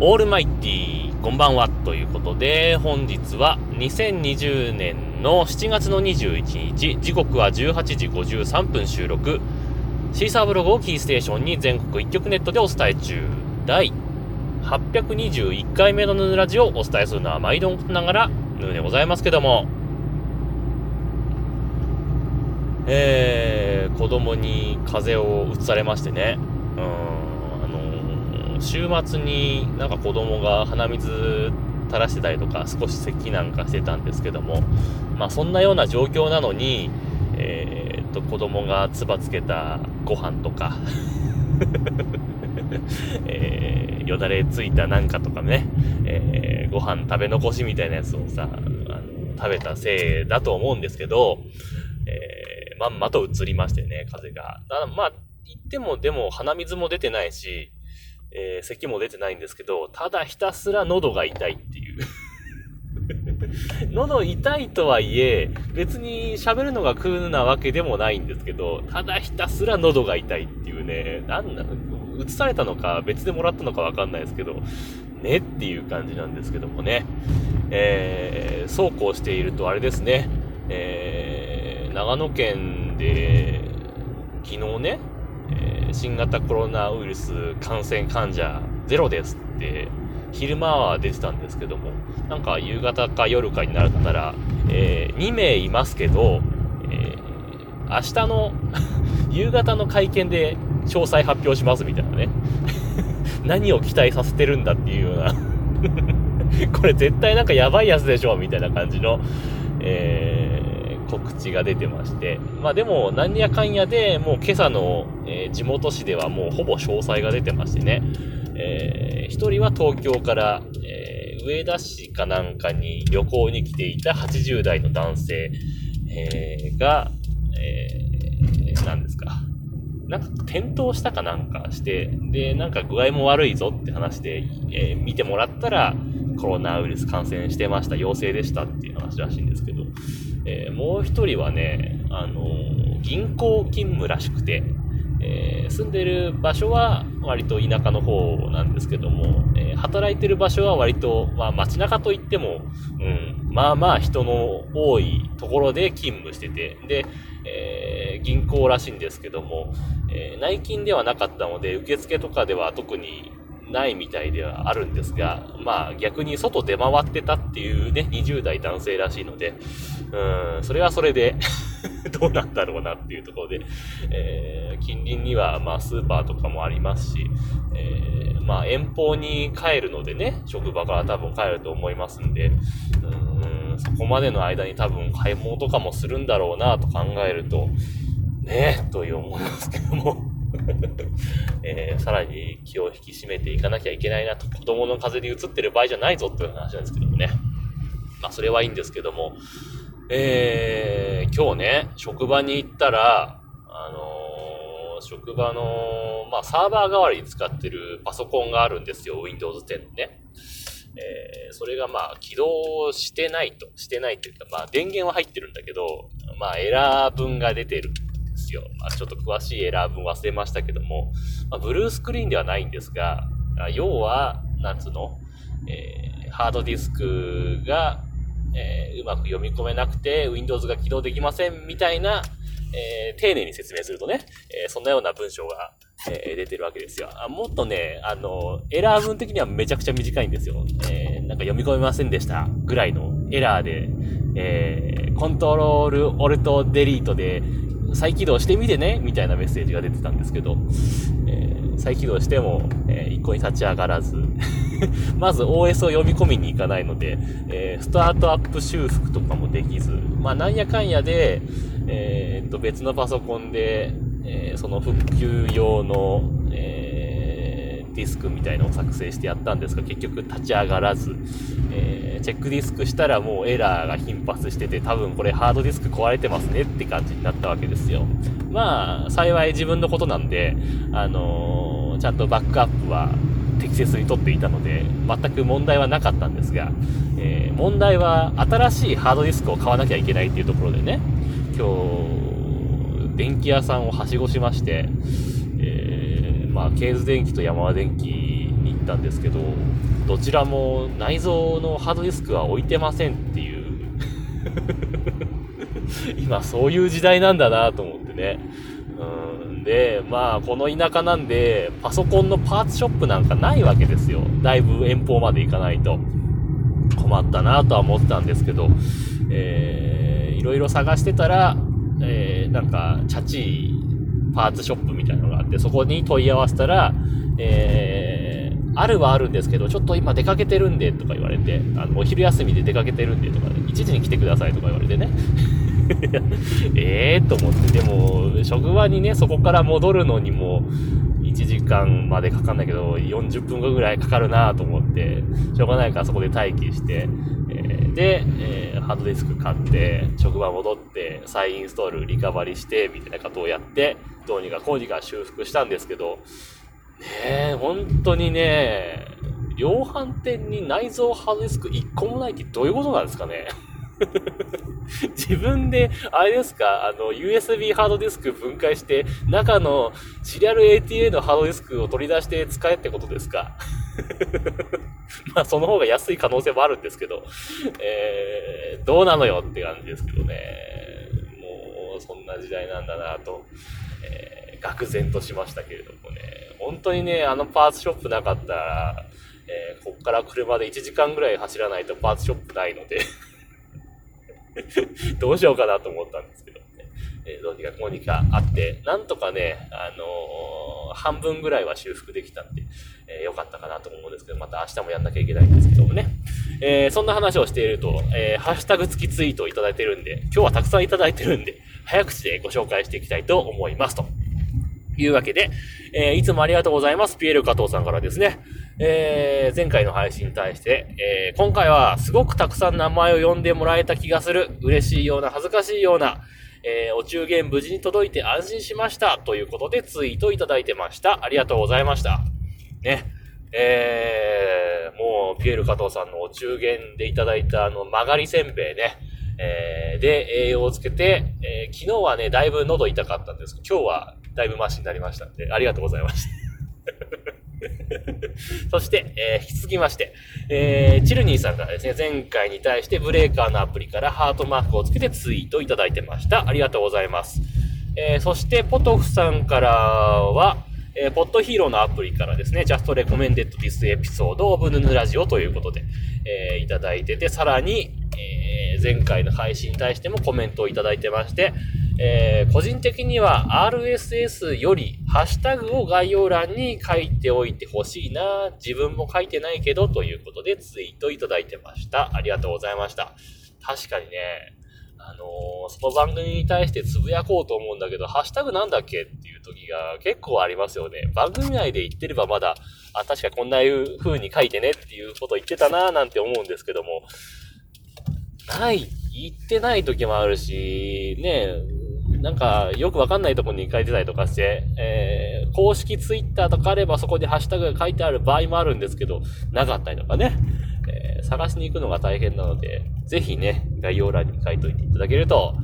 オールマイティー、こんばんは、ということで、本日は2020年の7月の21日、時刻は18時53分収録、シーサーブログをキーステーションに全国一曲ネットでお伝え中、第821回目のヌーラジをお伝えするのは毎度ながら、ヌーでございますけども、えー、子供に風邪をうつされましてね、うん、週末になんか子供が鼻水垂らしてたりとか、少し咳なんかしてたんですけども、まあそんなような状況なのに、えー、っと、子供がつばつけたご飯とか えー、よだれついたなんかとかね、えー、ご飯食べ残しみたいなやつをさ、あの食べたせいだと思うんですけど、えー、まんまと移りましてね、風が。だまあ、言ってもでも鼻水も出てないし、えー、咳も出てないんですけど、ただひたすら喉が痛いっていう。喉痛いとはいえ、別に喋るのが苦なわけでもないんですけど、ただひたすら喉が痛いっていうね、なんなの、移されたのか別でもらったのかわかんないですけど、ねっていう感じなんですけどもね。えー、そうこうしているとあれですね、えー、長野県で、昨日ね、えー、新型コロナウイルス感染患者ゼロですって昼間は出てたんですけども、なんか夕方か夜かになったら、えー、2名いますけど、えー、明日の 夕方の会見で詳細発表しますみたいなね。何を期待させてるんだっていうような これ絶対なんかやばいやつでしょみたいな感じの、えー、告知が出てまして。まあでも、何やかんやで、もう今朝の、えー、地元紙ではもうほぼ詳細が出てましてね。えー、一人は東京から、えー、上田市かなんかに旅行に来ていた80代の男性、えー、が、えー、何ですか。なんか転倒したかなんかして、で、なんか具合も悪いぞって話で、えー、見てもらったら、コロナウイルス感染してました、陽性でしたっていう話らしいんですけど、えー、もう一人はね、あのー、銀行勤務らしくて、えー、住んでる場所は割と田舎の方なんですけども、え、働いてる場所は割と、まあ街中といっても、うん、まあまあ人の多いところで勤務してて、で、え、銀行らしいんですけども、え内勤ではなかったので、受付とかでは特にないみたいではあるんですが、まあ逆に外出回ってたっていうね、20代男性らしいので、うん、それはそれで どうなんだろうなっていうところで、えー、近隣にはまあスーパーとかもありますし、えー、まあ遠方に帰るのでね、職場から多分帰ると思いますんで、うん、そこまでの間に多分買い物とかもするんだろうなと考えると、ねえ、という思いますけども。えー、さらに気を引き締めていかなきゃいけないなと、子供の風に移ってる場合じゃないぞっていう話なんですけどもね。まあ、それはいいんですけども、えー、今日ね、職場に行ったら、あのー、職場の、まあ、サーバー代わりに使ってるパソコンがあるんですよ、Windows 10のね。えー、それがまあ、起動してないと、してないというか、まあ、電源は入ってるんだけど、まあ、エラー文が出てるよ。まあ、ちょっと詳しいエラー文忘れましたけども、まあ、ブルースクリーンではないんですが、要は、なんつの、えー、ハードディスクが、えー、うまく読み込めなくて、Windows が起動できませんみたいな、えー、丁寧に説明するとね、え、そんなような文章が、え、出てるわけですよあ。もっとね、あの、エラー文的にはめちゃくちゃ短いんですよ。え、なんか読み込めませんでしたぐらいのエラーで、えー、コントロール、オルト、デリートで、再起動してみてね、みたいなメッセージが出てたんですけど、えー、再起動しても、えー、一向に立ち上がらず まず OS を読み込みに行かないので、えー、スタートアップ修復とかもできず、まあなんやかんやで、えー、っと別のパソコンで、え、その復旧用の、え、ディスクみたいのを作成してやったんですが、結局立ち上がらず、えー、チェックディスクしたらもうエラーが頻発してて、多分これハードディスク壊れてますねって感じになったわけですよ。まあ、幸い自分のことなんで、あのー、ちゃんとバックアップは適切に取っていたので、全く問題はなかったんですが、えー、問題は新しいハードディスクを買わなきゃいけないっていうところでね、今日、電気屋さんをはしごしまして、まあ、ケーズ電機と山和電機に行っったんですけど、どちらも内蔵のハードディスクは置いてませんっていう 今そういう時代なんだなと思ってね。うんで、まあ、この田舎なんで、パソコンのパーツショップなんかないわけですよ。だいぶ遠方まで行かないと。困ったなとは思ってたんですけど、えー、いろいろ探してたら、えー、なんか、チャチーパーツショップみたいなのがあって、そこに問い合わせたら、えー、あるはあるんですけど、ちょっと今出かけてるんで、とか言われて、あの、お昼休みで出かけてるんで、とか、1時に来てくださいとか言われてね。ええと思って、でも、職場にね、そこから戻るのにも、1時間までかかんないけど、40分後ぐらいかかるなと思って、しょうがないからそこで待機して、で、えー、ハードディスク買って、職場戻って、再インストール、リカバリして、みたいなことをやって、どうにか工事が修復したんですけど、ねえ、本当にね、量販店に内蔵ハードディスク1個もないってどういうことなんですかね。自分で、あれですか、あの、USB ハードディスク分解して、中のシリアル ATA のハードディスクを取り出して使えってことですか。まあ、その方が安い可能性もあるんですけど、えー、どうなのよって感じですけどね。もう、そんな時代なんだなと、えー、愕然としましたけれどもね。本当にね、あのパーツショップなかったら、えー、こっから車で1時間ぐらい走らないとパーツショップないので どうしようかなと思ったんですけど。えー、どうにかこうにかあって、なんとかね、あのー、半分ぐらいは修復できたんで、えー、よかったかなと思うんですけど、また明日もやんなきゃいけないんですけどもね。えー、そんな話をしていると、え、ハッシュタグ付きツイートをいただいてるんで、今日はたくさんいただいてるんで、早口でご紹介していきたいと思いますと。いうわけで、えー、いつもありがとうございます。ピエール加藤さんからですね。えー、前回の配信に対して、えー、今回はすごくたくさん名前を呼んでもらえた気がする。嬉しいような、恥ずかしいような、えー、お中元無事に届いて安心しました。ということでツイートいただいてました。ありがとうございました。ね。えー、もう、ピエール加藤さんのお中元でいただいたあの、曲がりせんべいね。えー、で、栄養をつけて、えー、昨日はね、だいぶ喉痛かったんですけど、今日はだいぶマシになりましたんで、ありがとうございました。そして、えー、引き続きまして、えー、チルニーさんからですね、前回に対してブレーカーのアプリからハートマークをつけてツイートいただいてました。ありがとうございます。えー、そして、ポトフさんからは、えー、ポッドヒーローのアプリからですね、Just Recommended This Episode of ヌヌラジオということで、えー、いただいてて、さらに、えー、前回の配信に対してもコメントをいただいてまして、えー、個人的には RSS よりハッシュタグを概要欄に書いておいてほしいな。自分も書いてないけどということでツイートいただいてました。ありがとうございました。確かにね、あのー、その番組に対してつぶやこうと思うんだけど、ハッシュタグなんだっけっていう時が結構ありますよね。番組内で言ってればまだ、あ、確かこんな風に書いてねっていうこと言ってたなーなんて思うんですけども、ない、言ってない時もあるし、ね、なんか、よくわかんないとこに書いてたりとかして、えー、公式ツイッターとかあればそこにハッシュタグが書いてある場合もあるんですけど、なかったりとかね、えー、探しに行くのが大変なので、ぜひね、概要欄に書いといていただけると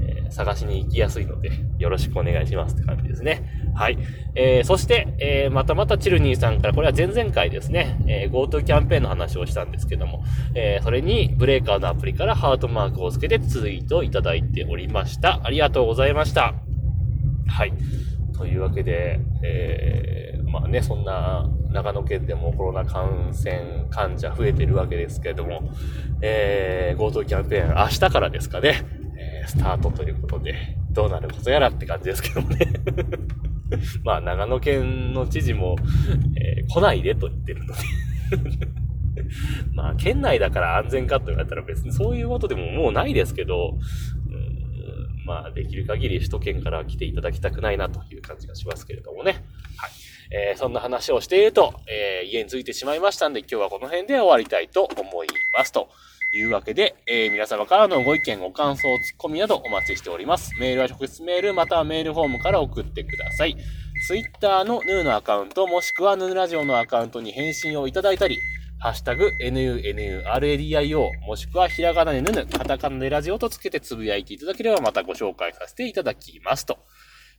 え、探しに行きやすいので、よろしくお願いしますって感じですね。はい。えー、そして、えー、またまたチルニーさんから、これは前々回ですね、えー、GoTo キャンペーンの話をしたんですけども、えー、それにブレーカーのアプリからハートマークをつけてツイートいただいておりました。ありがとうございました。はい。というわけで、えー、まあね、そんな長野県でもコロナ感染患者増えてるわけですけれども、えー、GoTo キャンペーン明日からですかねえ。スタートということで、どうなることやらって感じですけどもね まあ、長野県の知事も、えー、来ないでと言ってるので まあ、県内だから安全かと言われたら別にそういうことでももうないですけど、うんまあ、できる限り首都圏から来ていただきたくないなという感じがしますけれどもね。はい。えー、そんな話をしていると、えー、家に着いてしまいましたんで、今日はこの辺で終わりたいと思いますと。いうわけで、えー、皆様からのご意見、ご感想、ツッコミなどお待ちしております。メールは直接メール、またはメールフォームから送ってください。ツイッターのヌーのアカウント、もしくはヌーラジオのアカウントに返信をいただいたり、ハッシュタグ、NUNURADIO、もしくはひらがなでヌヌ、カタカナでラジオとつけてつぶやいていただければまたご紹介させていただきます。と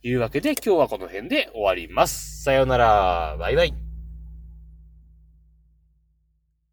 いうわけで今日はこの辺で終わります。さようなら。バイバイ。